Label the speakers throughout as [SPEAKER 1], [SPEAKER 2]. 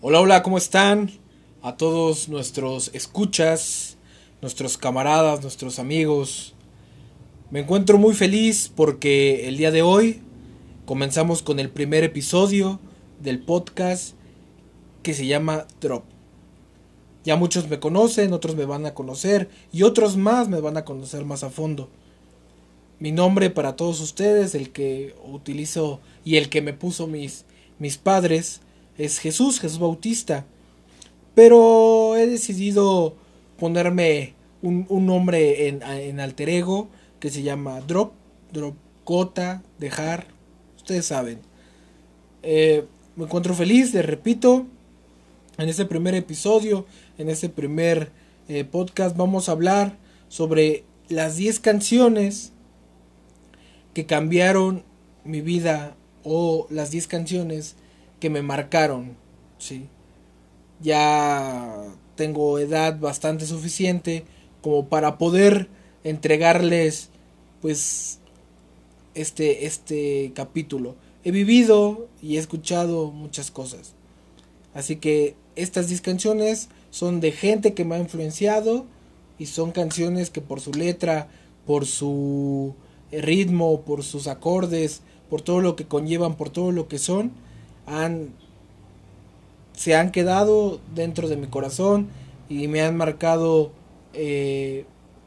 [SPEAKER 1] Hola, hola, ¿cómo están? A todos nuestros escuchas, nuestros camaradas, nuestros amigos. Me encuentro muy feliz porque el día de hoy comenzamos con el primer episodio del podcast que se llama Drop. Ya muchos me conocen, otros me van a conocer y otros más me van a conocer más a fondo. Mi nombre para todos ustedes, el que utilizo y el que me puso mis, mis padres, es Jesús, Jesús Bautista. Pero he decidido ponerme un, nombre en, alter ego que se llama Drop, Drop Gota, Dejar, ustedes saben. Eh, me encuentro feliz, les repito, en este primer episodio, en este primer eh, podcast vamos a hablar sobre las 10 canciones que cambiaron mi vida o las 10 canciones que me marcaron, ¿sí? Ya tengo edad bastante suficiente como para poder entregarles pues este este capítulo. He vivido y he escuchado muchas cosas. Así que estas 10 canciones son de gente que me ha influenciado y son canciones que por su letra, por su ritmo, por sus acordes, por todo lo que conllevan, por todo lo que son, han, se han quedado dentro de mi corazón y me han marcado eh,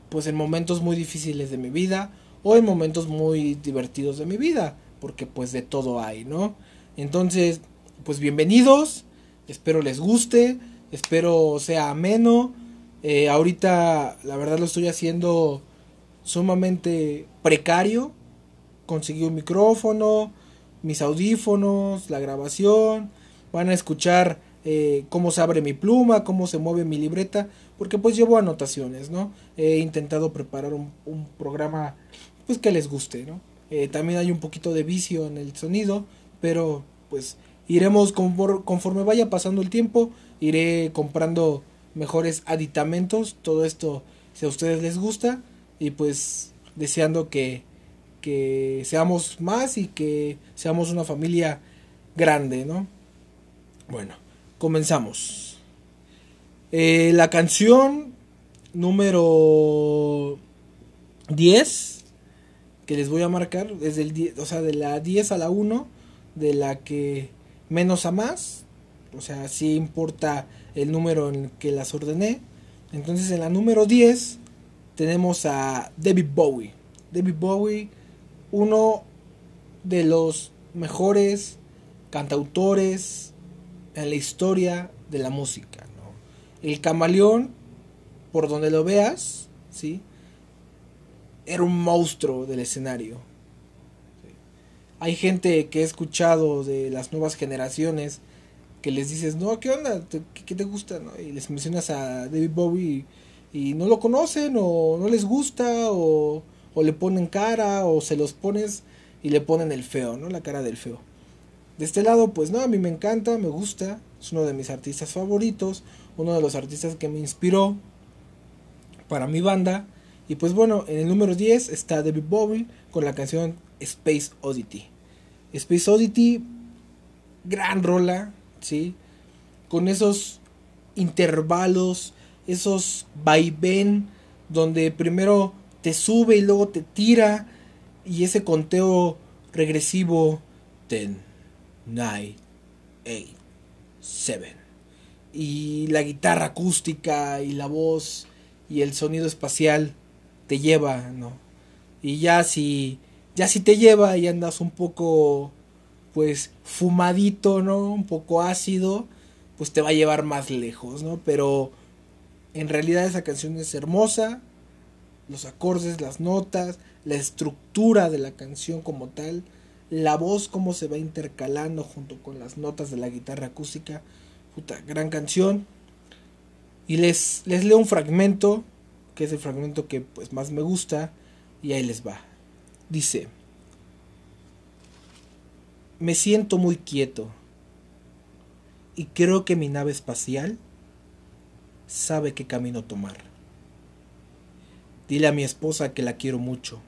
[SPEAKER 1] pues en momentos muy difíciles de mi vida o en momentos muy divertidos de mi vida porque pues de todo hay no entonces pues bienvenidos espero les guste espero sea ameno. Eh, ahorita la verdad lo estoy haciendo sumamente precario. Conseguí un micrófono mis audífonos, la grabación, van a escuchar eh, cómo se abre mi pluma, cómo se mueve mi libreta, porque pues llevo anotaciones, ¿no? He intentado preparar un, programa pues que les guste, ¿no? Eh, también hay un poquito de vicio en el sonido, pero pues iremos conforme vaya pasando el tiempo, iré comprando mejores aditamentos, todo esto si a ustedes les gusta y pues deseando que que seamos más y que seamos una familia grande, ¿no? Bueno, comenzamos. Eh, la canción número 10 que les voy a marcar es del o sea, de la 10 a la 1, de la que menos a más, o sea, sí importa el número en el que las ordené. Entonces en la número 10 tenemos a David Bowie. David Bowie uno de los mejores cantautores en la historia de la música. El camaleón, por donde lo veas, ¿sí? era un monstruo del escenario. Hay gente que he escuchado de las nuevas generaciones que les dices, no, ¿qué onda? ¿Qué, te gusta? Y les mencionas a David Bowie y, y no lo conocen o no les gusta o o le ponen cara o se los pones y le ponen el feo, ¿no? La cara del feo. De este lado, pues no, a mí me encanta, me gusta, es uno de mis artistas favoritos, uno de los artistas que me inspiró para mi banda. Y pues bueno, en el número 10 está David Bowie con la canción Space Oddity. Space Oddity, gran rola, ¿sí? Con esos intervalos, esos vaivén, donde primero te sube y luego te tira y ese conteo regresivo 10, 9, 8, 7 y la guitarra acústica y la voz y el sonido espacial te lleva, ¿no? Y ya si ya si te lleva y andas un poco pues fumadito, ¿no? Un poco ácido, pues te va a llevar más lejos, ¿no? Pero en realidad esa canción es hermosa, los acordes, las notas, la estructura de la canción como tal, la voz cómo se va intercalando junto con las notas de la guitarra acústica. Puta, gran canción. Y les, les leo un fragmento, que es el fragmento que pues más me gusta, y ahí les va. Dice, me siento muy quieto y creo que mi nave espacial sabe qué camino tomar. Dile a mi esposa que la quiero mucho.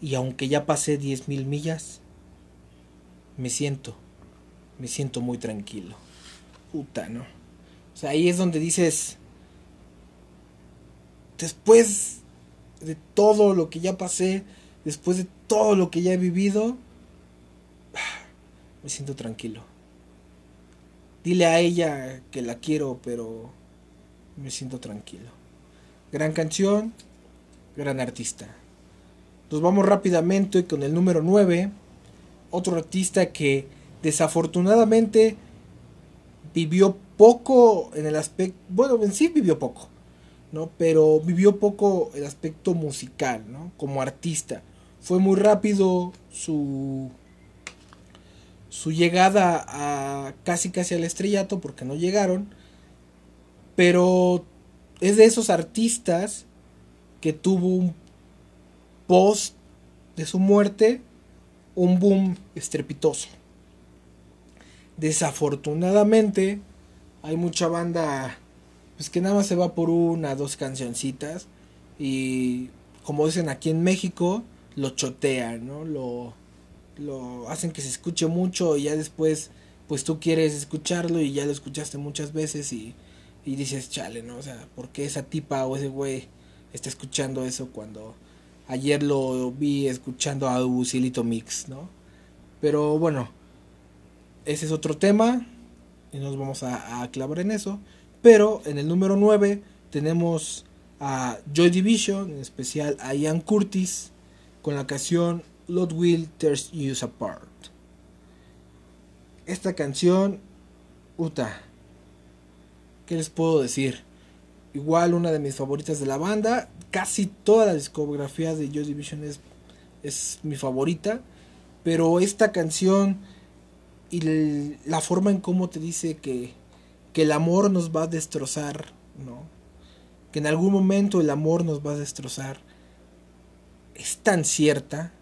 [SPEAKER 1] Y aunque ya pasé diez mil millas, me siento me siento muy tranquilo. Puta, ¿no? O sea, ahí es donde dices, después de todo lo que ya pasé, después de todo lo que ya he vivido, me siento tranquilo. Dile a ella que la quiero, pero me siento tranquilo. Gran canción, gran artista. Nos vamos rápidamente con el número 9. Otro artista que desafortunadamente vivió poco en el aspecto, bueno, en sí vivió poco, ¿no? Pero vivió poco el aspecto musical, ¿no? Como artista. Fue muy rápido su su llegada a casi casi al estrellato porque no llegaron, pero es de esos artistas que tuvo un post de su muerte un boom estrepitoso. Desafortunadamente hay mucha banda pues que nada más se va por una, dos cancioncitas y como dicen aquí en México lo chotean, ¿no? Lo lo hacen que se escuche mucho y ya después pues tú quieres escucharlo y ya lo escuchaste muchas veces y, y dices, chale, ¿no? O sea, ¿por qué esa tipa o ese güey está escuchando eso cuando ayer lo vi escuchando a Usilito Mix, ¿no? Pero bueno, ese es otro tema y nos vamos a, clavar en eso. Pero en el número 9 tenemos a Joy Division, en especial a Ian Curtis, con la canción Lord Will Tears You Apart. Esta canción, puta, ¿qué les puedo decir? Igual una de mis favoritas de la banda. Casi toda la discografía de Joy Division es, es mi favorita. Pero esta canción y la forma en cómo te dice que, que el amor nos va a destrozar, ¿no? Que en algún momento el amor nos va a destrozar. Es tan cierta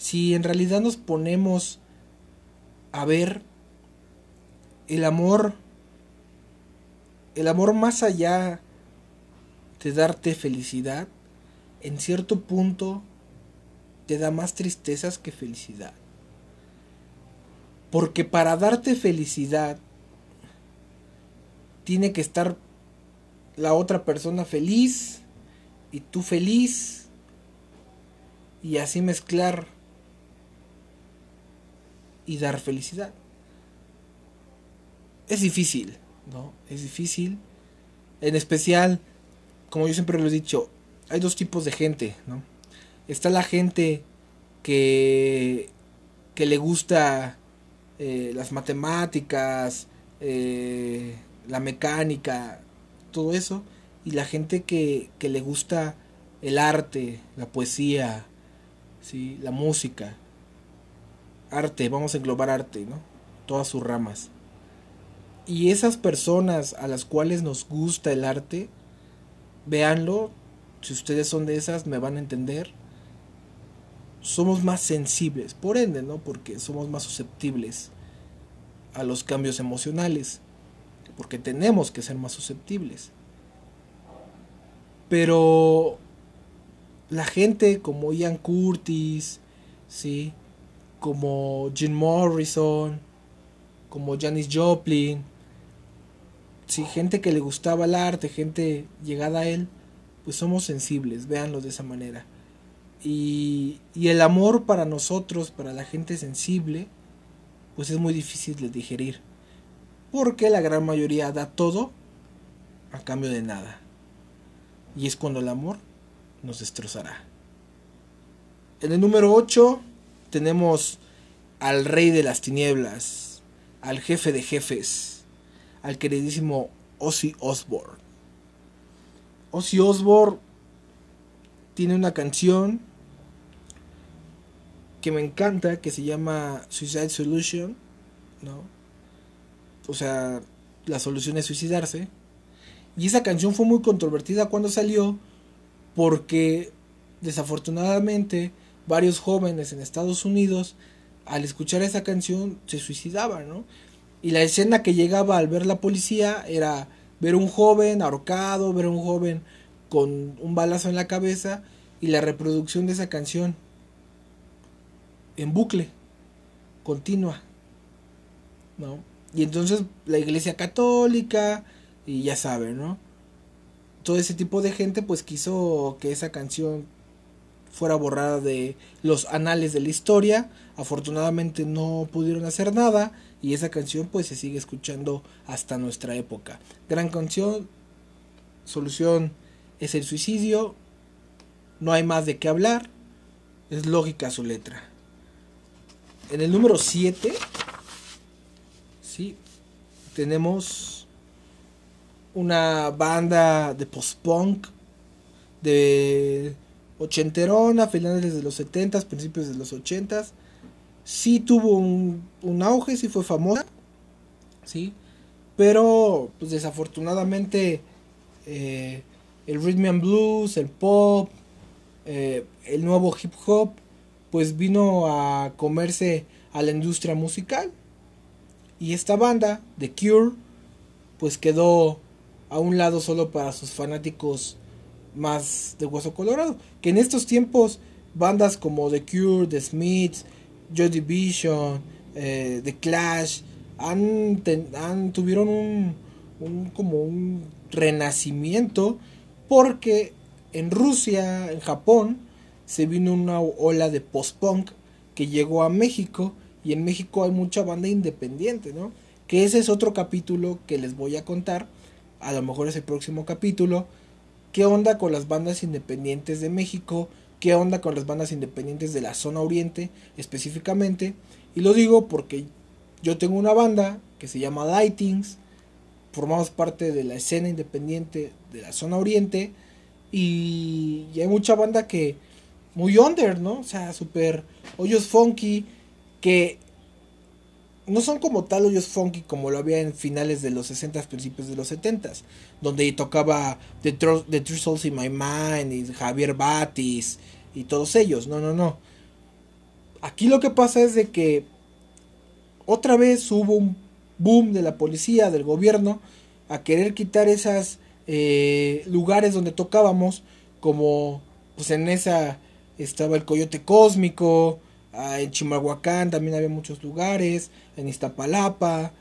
[SPEAKER 1] si en realidad nos ponemos a ver el amor, el amor más allá de darte felicidad, en cierto punto te da más tristezas que felicidad. Porque para darte felicidad tiene que estar la otra persona feliz y tú feliz y así mezclar y dar felicidad. Es difícil, ¿no? Es difícil. En especial, como yo siempre lo he dicho, hay dos tipos de gente, ¿no? Está la gente que, que le gusta eh, las matemáticas, eh, la mecánica, todo eso, y la gente que, que le gusta el arte, la poesía, ¿sí? la música arte, vamos a englobar arte, ¿no? Todas sus ramas. Y esas personas a las cuales nos gusta el arte, véanlo, si ustedes son de esas me van a entender. Somos más sensibles, por ende, ¿no? Porque somos más susceptibles a los cambios emocionales, porque tenemos que ser más susceptibles. Pero la gente como Ian Curtis, ¿sí? como Jim Morrison, como Janis Joplin, si gente que le gustaba el arte, gente llegada a él, pues somos sensibles, véanlo de esa manera. Y, y el amor para nosotros, para la gente sensible, pues es muy difícil de digerir. Porque la gran mayoría da todo a cambio de nada. Y es cuando el amor nos destrozará. En el número 8 tenemos al rey de las tinieblas, al jefe de jefes, al queridísimo Ozzy Osbourne. Ozzy Osbourne tiene una canción que me encanta que se llama Suicide Solution, ¿no? O sea, la solución es suicidarse. Y esa canción fue muy controvertida cuando salió porque desafortunadamente varios jóvenes en Estados Unidos al escuchar esa canción se suicidaban, ¿no? Y la escena que llegaba al ver la policía era ver un joven ahorcado, ver un joven con un balazo en la cabeza y la reproducción de esa canción en bucle, continua, ¿no? Y entonces la iglesia católica, y ya saben, ¿no? Todo ese tipo de gente pues quiso que esa canción fuera borrada de los anales de la historia. Afortunadamente no pudieron hacer nada y esa canción pues se sigue escuchando hasta nuestra época. Gran canción, solución es el suicidio, no hay más de qué hablar, es lógica su letra. En el número 7, sí, tenemos una banda de post-punk de ochenterona, finales de los 70 principios de los 80 Sí tuvo un, auge, sí fue famosa, sí, pero pues desafortunadamente eh, el rhythm and blues, el pop, eh, el nuevo hip hop, pues vino a comerse a la industria musical. Y esta banda, The Cure, pues quedó a un lado solo para sus fanáticos más de hueso colorado. Que en estos tiempos bandas como The Cure, The Smiths, Joy Division, eh, The Clash, han, tuvieron un, un, como un renacimiento porque en Rusia, en Japón, se vino una ola de post-punk que llegó a México y en México hay mucha banda independiente, ¿no? Que ese es otro capítulo que les voy a contar, a lo mejor es el próximo capítulo, qué onda con las bandas independientes de México, qué onda con las bandas independientes de la zona oriente específicamente, y lo digo porque yo tengo una banda que se llama Lightings, formamos parte de la escena independiente de la zona oriente, y, hay mucha banda que muy under, ¿no? O sea, super hoyos funky que no son como tal hoyos funky como lo había en finales de los 60 principios de los 70 donde tocaba The, The True Souls in My Mind y Javier Batis y todos ellos. No, no, no. Aquí lo que pasa es de que otra vez hubo un boom de la policía, del gobierno, a querer quitar esas eh, lugares donde tocábamos, como pues en esa estaba el Coyote Cósmico, ah, en Chimalhuacán también había muchos lugares, en Iztapalapa,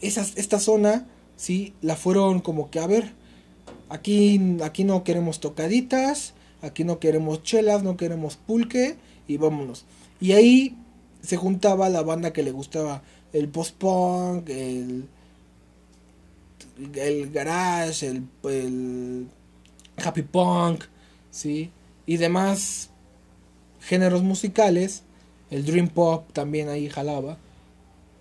[SPEAKER 1] esas, esta zona, sí, la fueron como que a ver, aquí, aquí no queremos tocaditas, aquí no queremos chelas, no queremos pulque y vámonos. Y ahí se juntaba la banda que le gustaba el post-punk, el, el garage, el, happy punk, ¿sí? Y demás géneros musicales. El dream pop también ahí jalaba.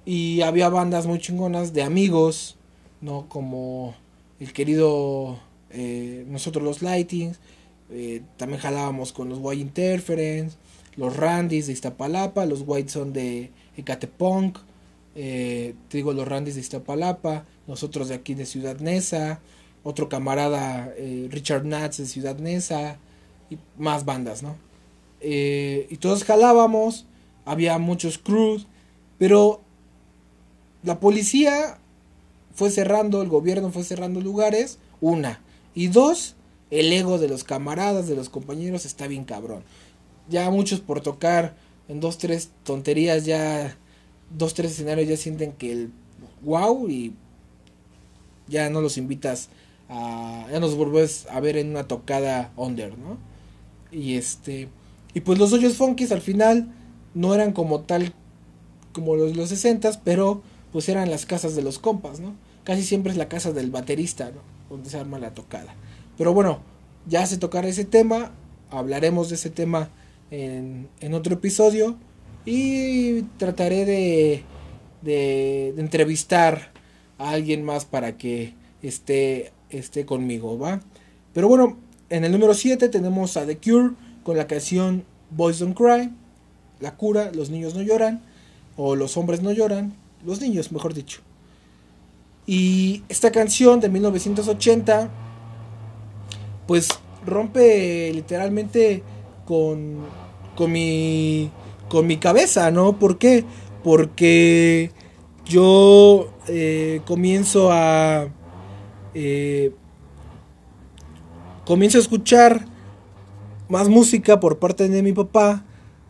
[SPEAKER 1] Y había bandas muy chingonas de amigos, ¿no? Como el querido eh, Nosotros los Lightings. Eh, también jalábamos con los White Interference, los Randys de Iztapalapa, los White son de Ecatepunk. Eh, te digo, los Randys de Iztapalapa, nosotros de aquí de Ciudad Neza, otro camarada Richard Natz de Ciudad Neza y más bandas, ¿no? Y todos jalábamos, había muchos crews, pero la policía fue cerrando, el gobierno fue cerrando lugares, una, y dos, el ego de los camaradas, de los compañeros está bien cabrón. Ya muchos por tocar en dos, tres tonterías ya dos, tres escenarios ya sienten que el wow y ya no los invitas a, ya nos vuelves a ver en una tocada under, ¿no? Y este, y pues los hoyos funkies al final no eran como tal como los de los 60 pero pues eran las casas de los compas, ¿no? Casi siempre es la casa del baterista, ¿no? Donde se arma la tocada. Pero bueno, ya se tocará ese tema, hablaremos de ese tema en, en otro episodio y trataré de, de, entrevistar a alguien más para que esté, esté conmigo, ¿va? Pero bueno, en el número 7 tenemos a The Cure con la canción Boys Don't Cry, La cura, los niños no lloran, o los hombres no lloran, los niños, mejor dicho. Y esta canción de 1980, pues rompe literalmente con, con mi con mi cabeza, ¿no? ¿Por qué? Porque yo eh, comienzo a... Eh, comienzo a escuchar más música por parte de mi papá.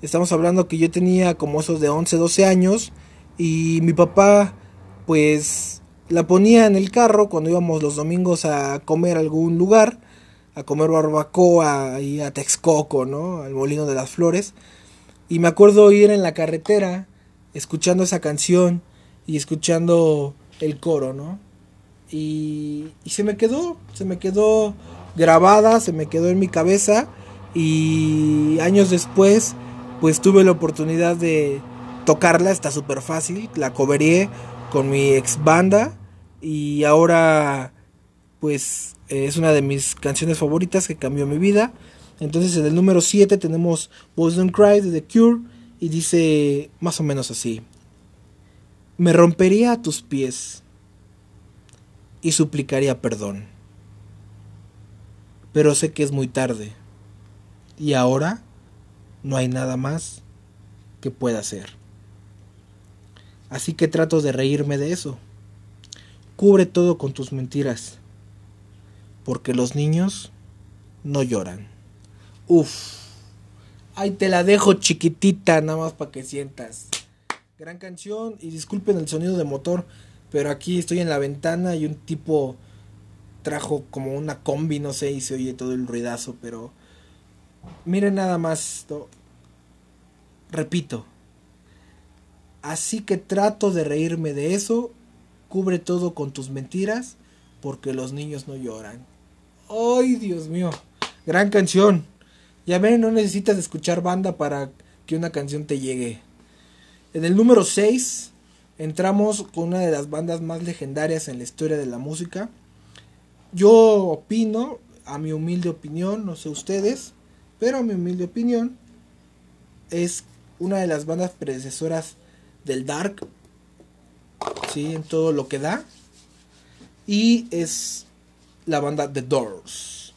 [SPEAKER 1] Estamos hablando que yo tenía como esos de 11, 12 años y mi papá pues la ponía en el carro cuando íbamos los domingos a comer a algún lugar, a comer barbacoa y a Texcoco, ¿no? Al Molino de las Flores. Y me acuerdo ir en la carretera escuchando esa canción y escuchando el coro, ¿no? Y, y se me quedó, se me quedó grabada, se me quedó en mi cabeza y años después pues tuve la oportunidad de tocarla, está súper fácil, la coveré con mi ex banda y ahora pues es una de mis canciones favoritas que cambió mi vida. Entonces en el número 7 tenemos Boys Don't Cry de The Cure y dice más o menos así. Me rompería a tus pies y suplicaría perdón. Pero sé que es muy tarde y ahora no hay nada más que pueda hacer. Así que trato de reírme de eso. Cubre todo con tus mentiras, porque los niños no lloran. Uf, ahí te la dejo chiquitita, nada más para que sientas. Gran canción y disculpen el sonido de motor, pero aquí estoy en la ventana y un tipo trajo como una combi, no sé, y se oye todo el ruidazo, pero miren nada más, repito, así que trato de reírme de eso, cubre todo con tus mentiras, porque los niños no lloran. ¡Ay, Dios mío! Gran canción. Ya ven, no necesitas escuchar banda para que una canción te llegue. En el número 6 entramos con una de las bandas más legendarias en la historia de la música. Yo opino, a mi humilde opinión, no sé ustedes, pero a mi humilde opinión, es una de las bandas predecesoras del Dark, ¿sí? En todo lo que da. Y es la banda The Doors.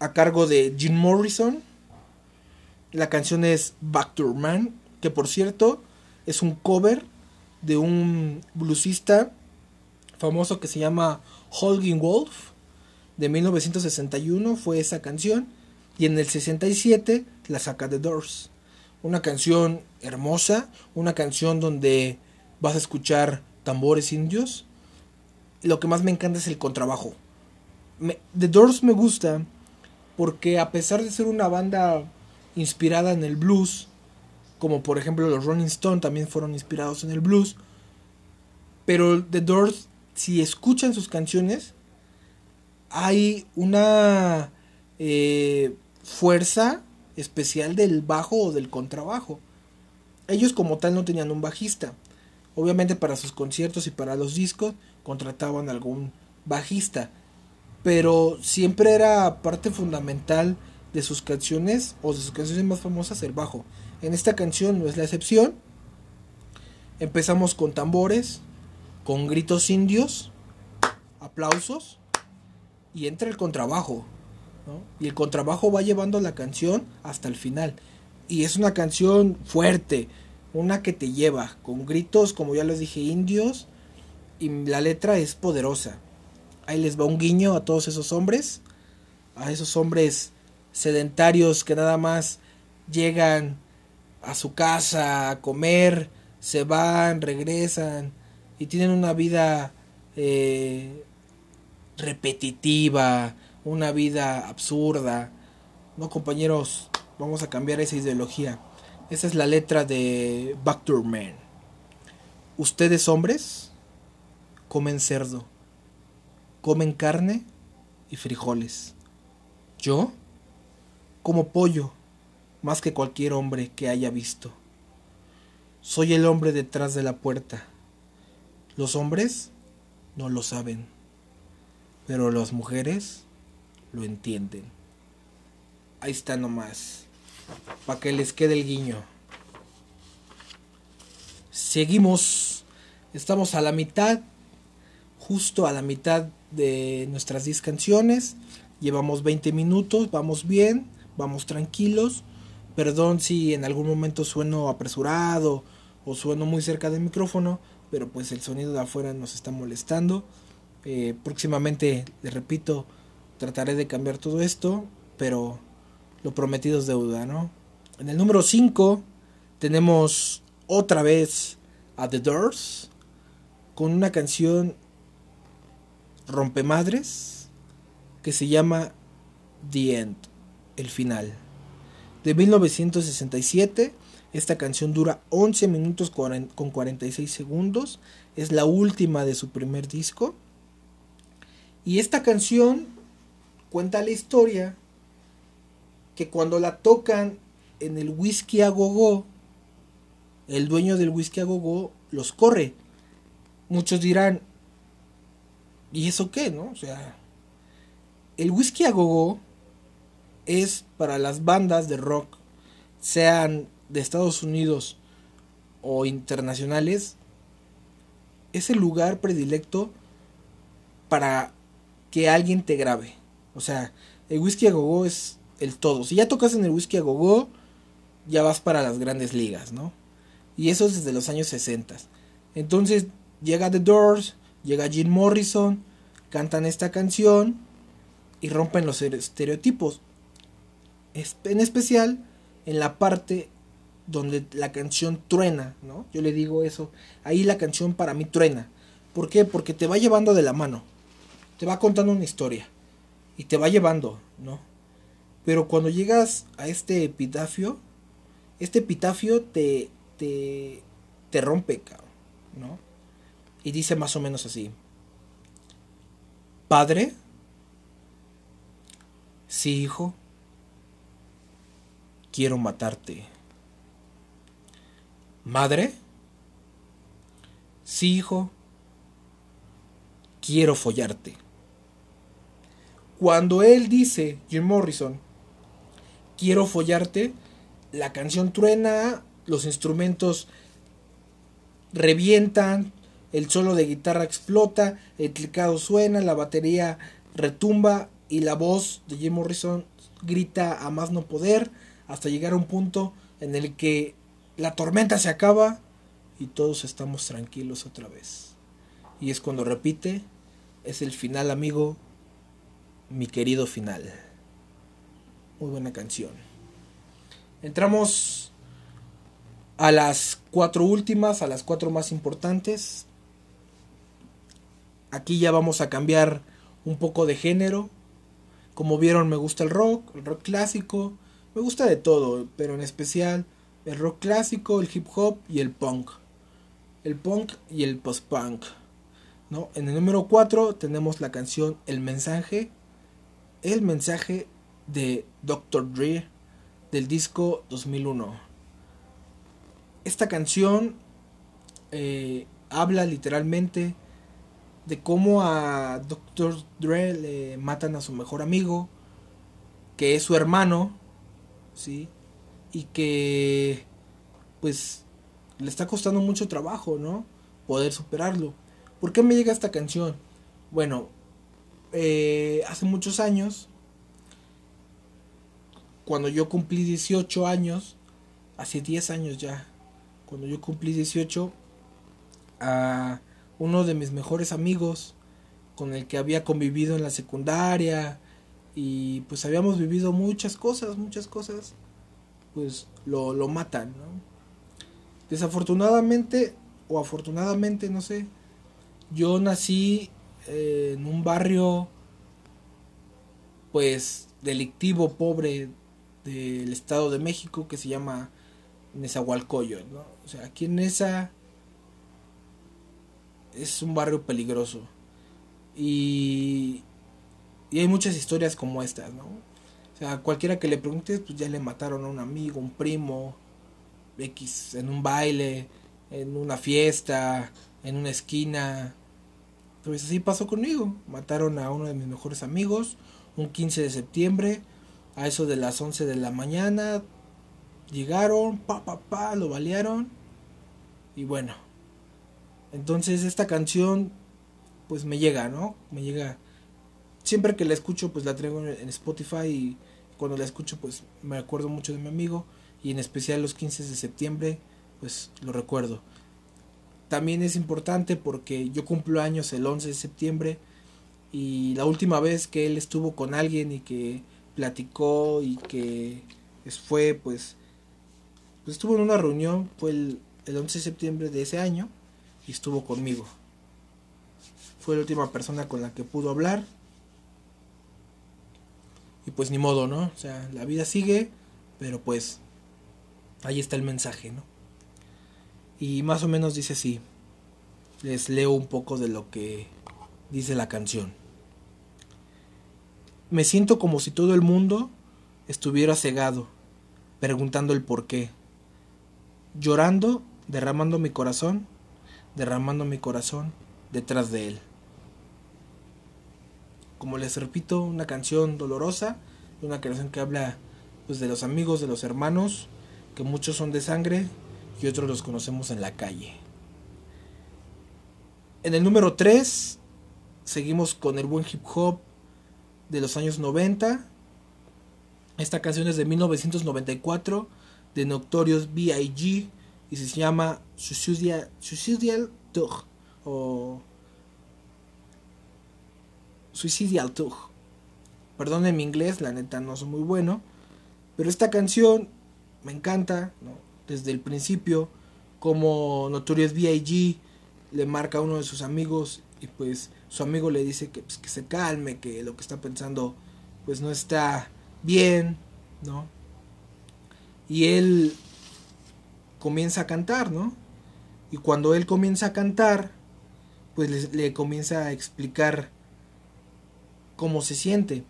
[SPEAKER 1] A cargo de Jim Morrison. La canción es Back to Man, que por cierto es un cover de un bluesista famoso que se llama Holgin Wolf. De 1961 fue esa canción. Y en el 67 la saca The Doors. Una canción hermosa, una canción donde vas a escuchar tambores indios. Lo que más me encanta es el contrabajo. The Doors me gusta porque a pesar de ser una banda inspirada en el blues, como por ejemplo los Rolling Stones también fueron inspirados en el blues, pero The Doors, si escuchan sus canciones, hay una eh, fuerza especial del bajo o del contrabajo. Ellos como tal no tenían un bajista. Obviamente para sus conciertos y para los discos contrataban algún bajista. Pero siempre era parte fundamental de sus canciones o de sus canciones más famosas el bajo. En esta canción no es la excepción. Empezamos con tambores, con gritos indios, aplausos y entra el contrabajo. Y el contrabajo va llevando la canción hasta el final. Y es una canción fuerte, una que te lleva, con gritos, como ya les dije, indios. Y la letra es poderosa. Ahí les va un guiño a todos esos hombres, a esos hombres sedentarios que nada más llegan a su casa a comer, se van, regresan y tienen una vida eh, repetitiva, una vida absurda. No, compañeros, vamos a cambiar esa ideología. Esa es la letra de Back to Man. Ustedes hombres comen cerdo, comen carne y frijoles. Yo como pollo más que cualquier hombre que haya visto. Soy el hombre detrás de la puerta. Los hombres no lo saben, pero las mujeres lo entienden. Ahí está nomás. Para que les quede el guiño. Seguimos. Estamos a la mitad. Justo a la mitad de nuestras 10 canciones. Llevamos 20 minutos. Vamos bien. Vamos tranquilos. Perdón si en algún momento sueno apresurado o sueno muy cerca del micrófono. Pero pues el sonido de afuera nos está molestando. Eh, próximamente, les repito, trataré de cambiar todo esto, pero lo prometido es deuda, ¿no? En el número 5 tenemos otra vez a The Doors con una canción rompemadres que se llama The End, el final. De 1967, esta canción dura 11 minutos con 46 segundos, es la última de su primer disco. Y esta canción cuenta la historia que cuando la tocan en el whisky a gogo, el dueño del whisky a gogo los corre. Muchos dirán, ¿y eso qué, no? O sea, el whisky a gogo es para las bandas de rock, sean de Estados Unidos o internacionales, es el lugar predilecto para que alguien te grabe. O sea, el whisky a gogo es el todo. Si ya tocas en el whisky a gogo, ya vas para las grandes ligas, ¿no? Y eso es desde los años 60. Entonces llega The Doors, llega Jim Morrison, cantan esta canción y rompen los estereotipos. En especial en la parte donde la canción truena, ¿no? Yo le digo eso. Ahí la canción para mí truena. ¿Por qué? Porque te va llevando de la mano. Te va contando una historia. Y te va llevando, ¿no? Pero cuando llegas a este epitafio, este epitafio te, te, te rompe, ¿no? Y dice más o menos así. Padre, sí, hijo, quiero matarte. Madre, sí, hijo, quiero follarte. Cuando él dice, Jim Morrison, quiero follarte, la canción truena, los instrumentos revientan, el solo de guitarra explota, el teclado suena, la batería retumba y la voz de Jim Morrison grita a más no poder hasta llegar a un punto en el que la tormenta se acaba y todos estamos tranquilos otra vez. Y es cuando repite, es el final amigo, mi querido final. Muy buena canción. Entramos a las cuatro últimas, a las cuatro más importantes. Aquí ya vamos a cambiar un poco de género. Como vieron me gusta el rock, el rock clásico, me gusta de todo, pero en especial el rock clásico, el hip hop y el punk. El punk y el post-punk. ¿no? En el número 4 tenemos la canción El mensaje. El mensaje de Dr. Dre del disco 2001. Esta canción eh, habla literalmente de cómo a Dr. Dre le matan a su mejor amigo, que es su hermano, ¿sí? Y que pues le está costando mucho trabajo, ¿no? Poder superarlo. ¿Por qué me llega esta canción? Bueno, eh, hace muchos años, cuando yo cumplí 18 años, hace 10 años ya, cuando yo cumplí 18, a uno de mis mejores amigos con el que había convivido en la secundaria y pues habíamos vivido muchas cosas, muchas cosas, pues lo, lo matan. Desafortunadamente o afortunadamente, no sé, yo nací eh, en un barrio pues delictivo, pobre del Estado de México que se llama Nezahualcóyotl, ¿no? O sea, aquí en esa es un barrio peligroso. Y, y hay muchas historias como estas, ¿no? O sea, cualquiera que le pregunte, pues ya le mataron a un amigo, un primo, X, en un baile, en una fiesta, en una esquina. Pues así pasó conmigo. Mataron a uno de mis mejores amigos un 15 de septiembre, a eso de las 11 de la mañana. Llegaron, pa, pa, pa, lo balearon. Y bueno, entonces esta canción pues me llega, ¿no? Me llega. Siempre que la escucho pues la traigo en Spotify y cuando la escucho pues me acuerdo mucho de mi amigo y en especial los 15 de septiembre pues lo recuerdo. También es importante porque yo cumplo años el 11 de septiembre y la última vez que él estuvo con alguien y que platicó y que fue pues, pues estuvo en una reunión fue el, el 11 de septiembre de ese año y estuvo conmigo. Fue la última persona con la que pudo hablar. Y pues ni modo, ¿no? O sea, la vida sigue, pero pues ahí está el mensaje, ¿no? Y más o menos dice así. Les leo un poco de lo que dice la canción. Me siento como si todo el mundo estuviera cegado, preguntando el por qué. Llorando, derramando mi corazón, derramando mi corazón detrás de él. Como les repito, una canción dolorosa, una canción que habla pues de los amigos, de los hermanos, que muchos son de sangre y otros los conocemos en la calle. En el número 3 seguimos con el buen hip hop de los años 90. Esta canción es de 1994 de Noctorious B.I.G. y se llama Suicidial, Suicidial Tour o Suicidial Tour. Perdónen mi inglés, la neta no soy muy bueno, pero esta canción me encanta, desde el principio, como Notorious B.I.G. le marca a uno de sus amigos y pues su amigo le dice que, pues, que se calme, que lo que está pensando pues no está bien, ¿no? Y él comienza a cantar, ¿no? Y cuando él comienza a cantar, pues le, comienza a explicar cómo se siente.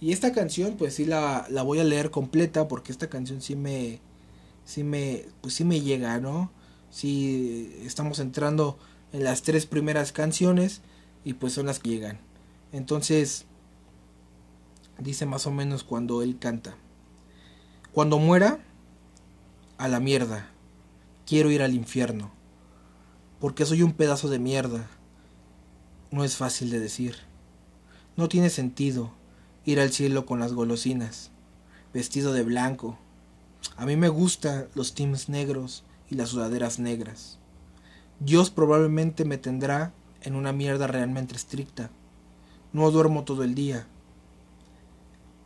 [SPEAKER 1] Y esta canción, pues sí la, voy a leer completa porque esta canción sí me, sí me, pues sí me llega, ¿no? Sí estamos entrando en las tres primeras canciones y pues son las que llegan. Entonces, dice más o menos cuando él canta. Cuando muera, a la mierda. Quiero ir al infierno. Porque soy un pedazo de mierda. No es fácil de decir. No tiene sentido ir al cielo con las golosinas, vestido de blanco. A mí me gustan los teams negros y las sudaderas negras. Dios probablemente me tendrá en una mierda realmente estricta. No duermo todo el día.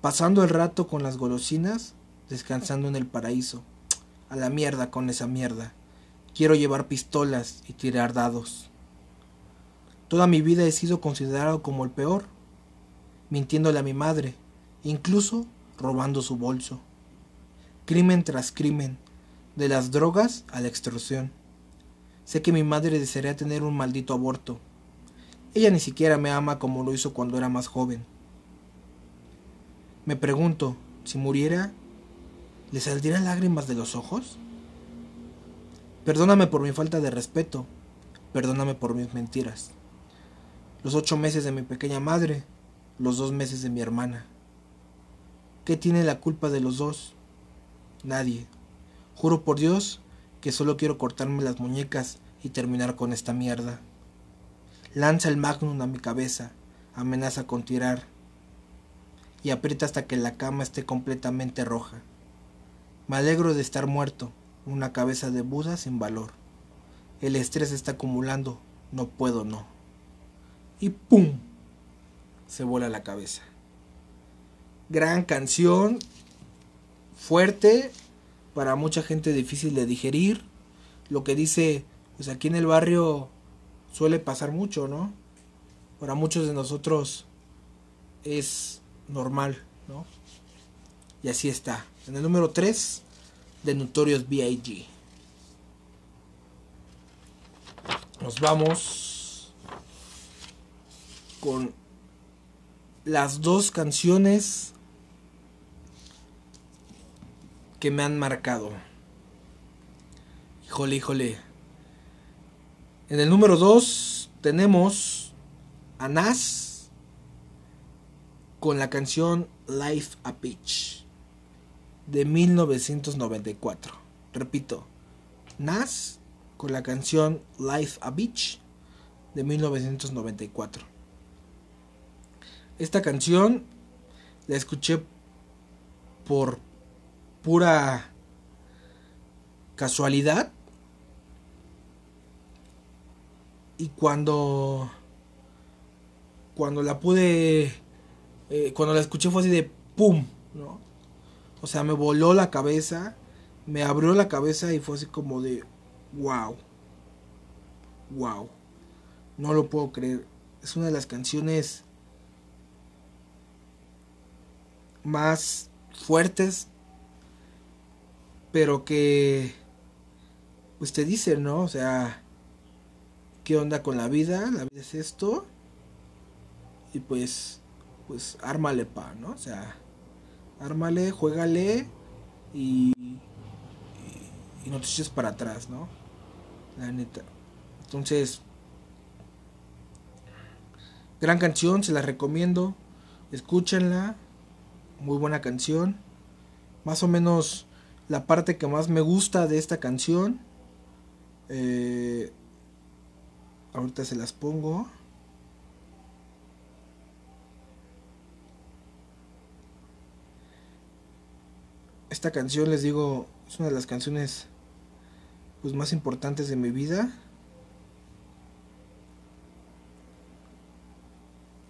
[SPEAKER 1] Pasando el rato con las golosinas, descansando en el paraíso. A la mierda con esa mierda. Quiero llevar pistolas y tirar dados. Toda mi vida he sido considerado como el peor, mintiéndole a mi madre, incluso robando su bolso. Crimen tras crimen, de las drogas a la extorsión. Sé que mi madre desearía tener un maldito aborto. Ella ni siquiera me ama como lo hizo cuando era más joven. Me pregunto, si muriera, ¿le saldrían lágrimas de los ojos? Perdóname por mi falta de respeto, perdóname por mis mentiras. Los ocho meses de mi pequeña madre, los dos meses de mi hermana. ¿Qué tiene la culpa de los dos? Nadie. Juro por Dios que solo quiero cortarme las muñecas y terminar con esta mierda. Lanza el magnum a mi cabeza, amenaza con tirar y aprieta hasta que la cama esté completamente roja. Me alegro de estar muerto, una cabeza de Buda sin valor. El estrés está acumulando, no puedo no. Y ¡pum! Se vuela la cabeza. Gran canción, fuerte, para mucha gente difícil de digerir. Lo que dice, pues aquí en el barrio suele pasar mucho, ¿no? Para muchos de nosotros es normal, ¿no? Y así está. En el número 3 de Notorious B.I.G. Nos vamos con las dos canciones que me han marcado. Híjole, híjole. En el número 2 tenemos a Nas con la canción Life a Pitch de 1994. Repito, Nas con la canción Life a Beach de 1994. Esta canción la escuché por pura casualidad. Y cuando cuando la pude eh, cuando la escuché fue así de pum, ¿no? O sea, me voló la cabeza, me abrió la cabeza y fue así como de wow. Wow. No lo puedo creer. Es una de las canciones más fuertes, pero que usted pues, dice, ¿no? O sea, ¿qué onda con la vida? La vida es esto. Y pues, pues, ármale pa, ¿no? O sea, ármale, juégale y, y, y no te eches para atrás, ¿no? La neta. Entonces, gran canción, se la recomiendo. Escúchenla. Muy buena canción. Más o menos la parte que más me gusta de esta canción. Eh, ahorita se las pongo. Esta canción, les digo, es una de las canciones pues, más importantes de mi vida.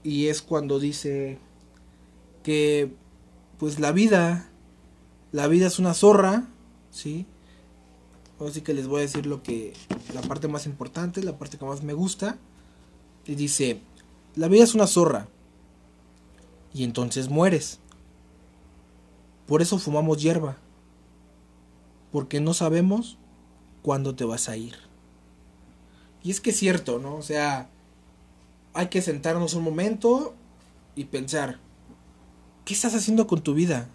[SPEAKER 1] Y es cuando dice que pues la vida, la vida es una zorra, ¿sí? Así que les voy a decir lo que, la parte más importante, la parte que más me gusta. Y dice, la vida es una zorra. Y entonces mueres. Por eso fumamos hierba. Porque no sabemos cuándo te vas a ir. Y es que es cierto, ¿no? O sea, hay que sentarnos un momento y pensar, ¿qué estás haciendo con tu vida?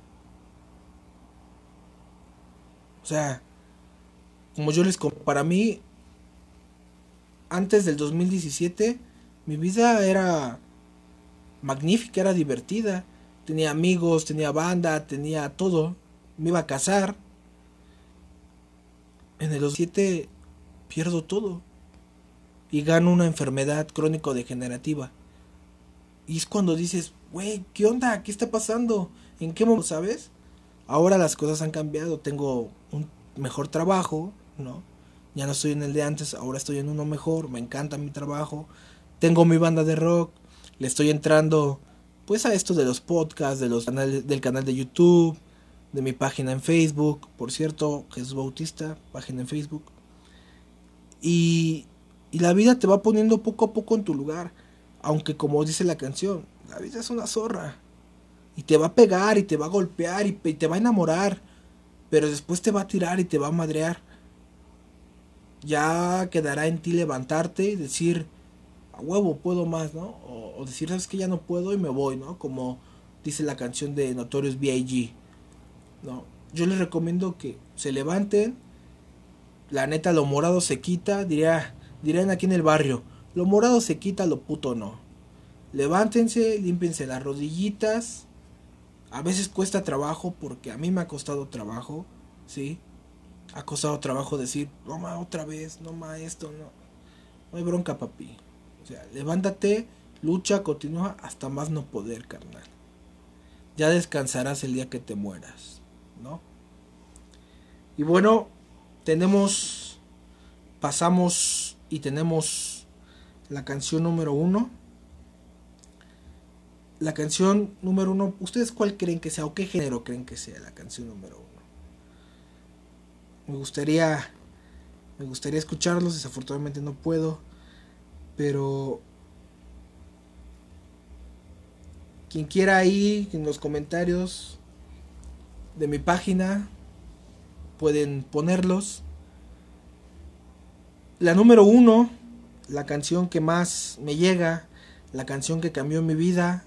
[SPEAKER 1] O sea, como yo les para mí antes del 2017 mi vida era magnífica, era divertida. Tenía amigos, tenía banda, tenía todo. Me iba a casar. En el 2017 pierdo todo. Y gano una enfermedad crónico-degenerativa. Y es cuando dices, güey, ¿qué onda? ¿Qué está pasando? ¿En qué momento, sabes? Ahora las cosas han cambiado. Tengo un mejor trabajo, ¿no? Ya no estoy en el de antes, ahora estoy en uno mejor, me encanta mi trabajo. Tengo mi banda de rock, le estoy entrando pues a esto de los podcasts, de los canales, del canal de YouTube, de mi página en Facebook, por cierto, Jesús Bautista, página en Facebook. Y, y la vida te va poniendo poco a poco en tu lugar, aunque como dice la canción, la vida es una zorra. Y te va a pegar y te va a golpear y, te va a enamorar, pero después te va a tirar y te va a madrear ya quedará en ti levantarte y decir, a huevo, puedo más, ¿no? O, decir, sabes que ya no puedo y me voy, ¿no? Como dice la canción de Notorious B.I.G. ¿no? Yo les recomiendo que se levanten, la neta, lo morado se quita, diría, dirían aquí en el barrio, lo morado se quita, lo puto no. Levántense, límpiense las rodillitas. A veces cuesta trabajo porque a mí me ha costado trabajo, ¿sí? ha costado trabajo decir, no ma, otra vez, no ma, esto, no. No hay bronca, papi. O sea, levántate, lucha, continúa hasta más no poder, carnal. Ya descansarás el día que te mueras, ¿no? Y bueno, tenemos, pasamos y tenemos la canción número uno. La canción número uno, ¿ustedes cuál creen que sea o qué género creen que sea la canción número uno? me gustaría me gustaría escucharlos, desafortunadamente no puedo, pero quien quiera ahí en los comentarios de mi página pueden ponerlos. La número uno, la canción que más me llega, la canción que cambió mi vida,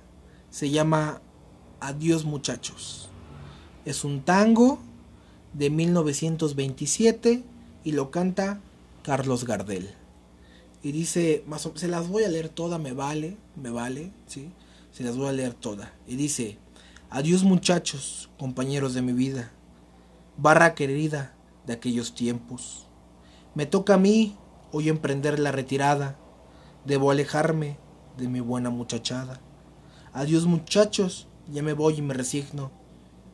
[SPEAKER 1] se llama Adiós muchachos. Es un tango de 1927 y lo canta Carlos Gardel. Y dice, se las voy a leer toda, me vale, me vale, ¿sí? Se las voy a leer toda. Y dice, adiós muchachos, compañeros de mi vida, barra querida de aquellos tiempos. Me toca a mí hoy emprender la retirada, debo alejarme de mi buena muchachada. Adiós muchachos, ya me voy y me resigno.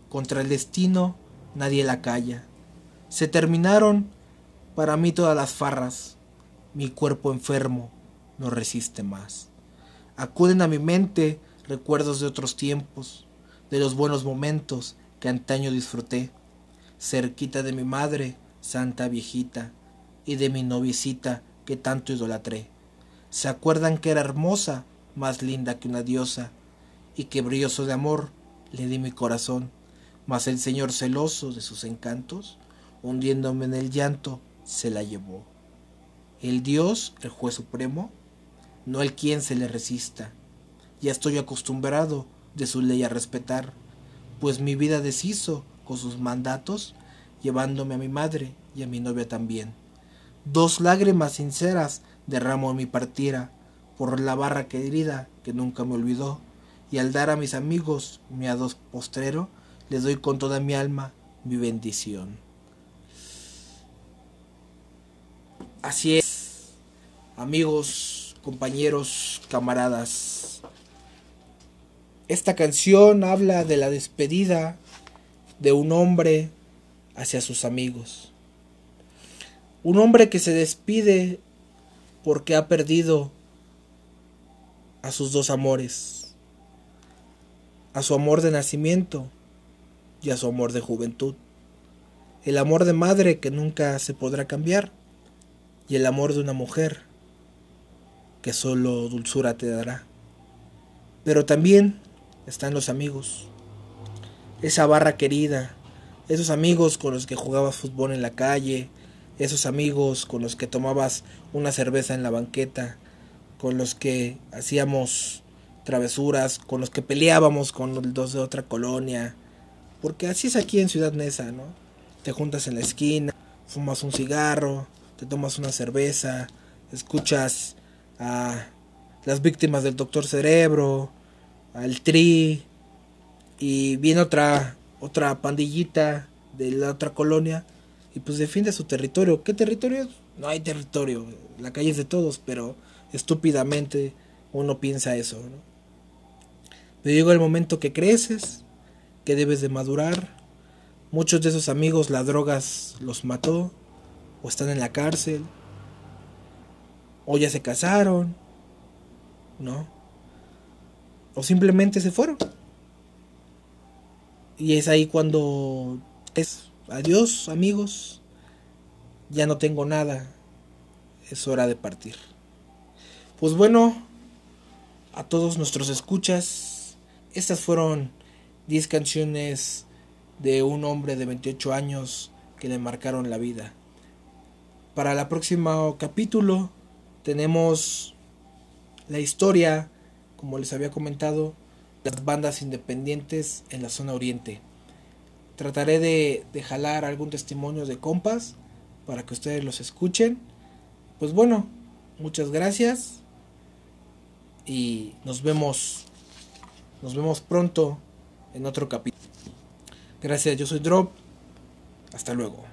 [SPEAKER 1] Contra el destino nadie la calla. Se terminaron para mí todas las farras. Mi cuerpo enfermo no resiste más. Acuden a mi mente recuerdos de otros tiempos, de los buenos momentos que antaño disfruté, cerquita de mi madre, santa viejita, y de mi noviecita que tanto idolatré. Se acuerdan que era hermosa, más linda que una diosa, y que brilloso de amor le di mi corazón, mas el Señor celoso de sus encantos, hundiéndome en el llanto, se la llevó. El Dios, el juez supremo, no el quien se le resista. Ya estoy acostumbrado de su ley a respetar, pues mi vida deshizo con sus mandatos, llevándome a mi madre y a mi novia también. Dos lágrimas sinceras derramo en mi partida por la barra querida que nunca me olvidó, y al dar a mis amigos mi ados postrero, les doy con toda mi alma mi bendición. Así es, amigos, compañeros, camaradas. Esta canción habla de la despedida de un hombre hacia sus amigos. Un hombre que se despide porque ha perdido a sus dos amores, a su amor de nacimiento y a su amor de juventud. El amor de madre que nunca se podrá cambiar y el amor de una mujer que solo dulzura te dará. Pero también están los amigos, esa barra querida, esos amigos con los que jugabas fútbol en la calle, esos amigos con los que tomabas una cerveza en la banqueta, con los que hacíamos travesuras, con los que peleábamos con los dos de otra colonia, porque así es aquí en Ciudad Neza, ¿no? Te juntas en la esquina, fumas un cigarro, te tomas una cerveza, escuchas a las víctimas del Doctor Cerebro, al Tri, y viene otra, otra pandillita de la otra colonia y pues defiende su territorio. ¿Qué territorio? No hay territorio, la calle es de todos, pero estúpidamente uno piensa eso. ¿no? Pero llega el momento que creces, que debes de madurar. Muchos de esos amigos la drogas los mató, o están en la cárcel, o ya se casaron, ¿no? O simplemente se fueron. Y es ahí cuando es adiós amigos, ya no tengo nada, es hora de partir. Pues bueno, a todos nuestros escuchas, estas fueron 10 canciones de un hombre de 28 años que le marcaron la vida. Para el próximo capítulo tenemos la historia, como les había comentado, las bandas independientes en la zona oriente. Trataré de, de jalar algún testimonio de compas para que ustedes los escuchen. Pues bueno, muchas gracias y nos vemos nos vemos pronto en otro capítulo. Gracias, yo soy Drop. Hasta luego.